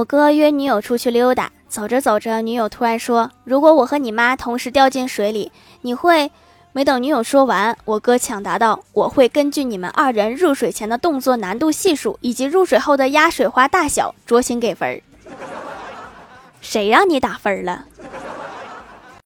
我哥约女友出去溜达，走着走着，女友突然说：“如果我和你妈同时掉进水里，你会？”没等女友说完，我哥抢答道：“我会根据你们二人入水前的动作难度系数以及入水后的压水花大小酌情给分儿。”谁让你打分了？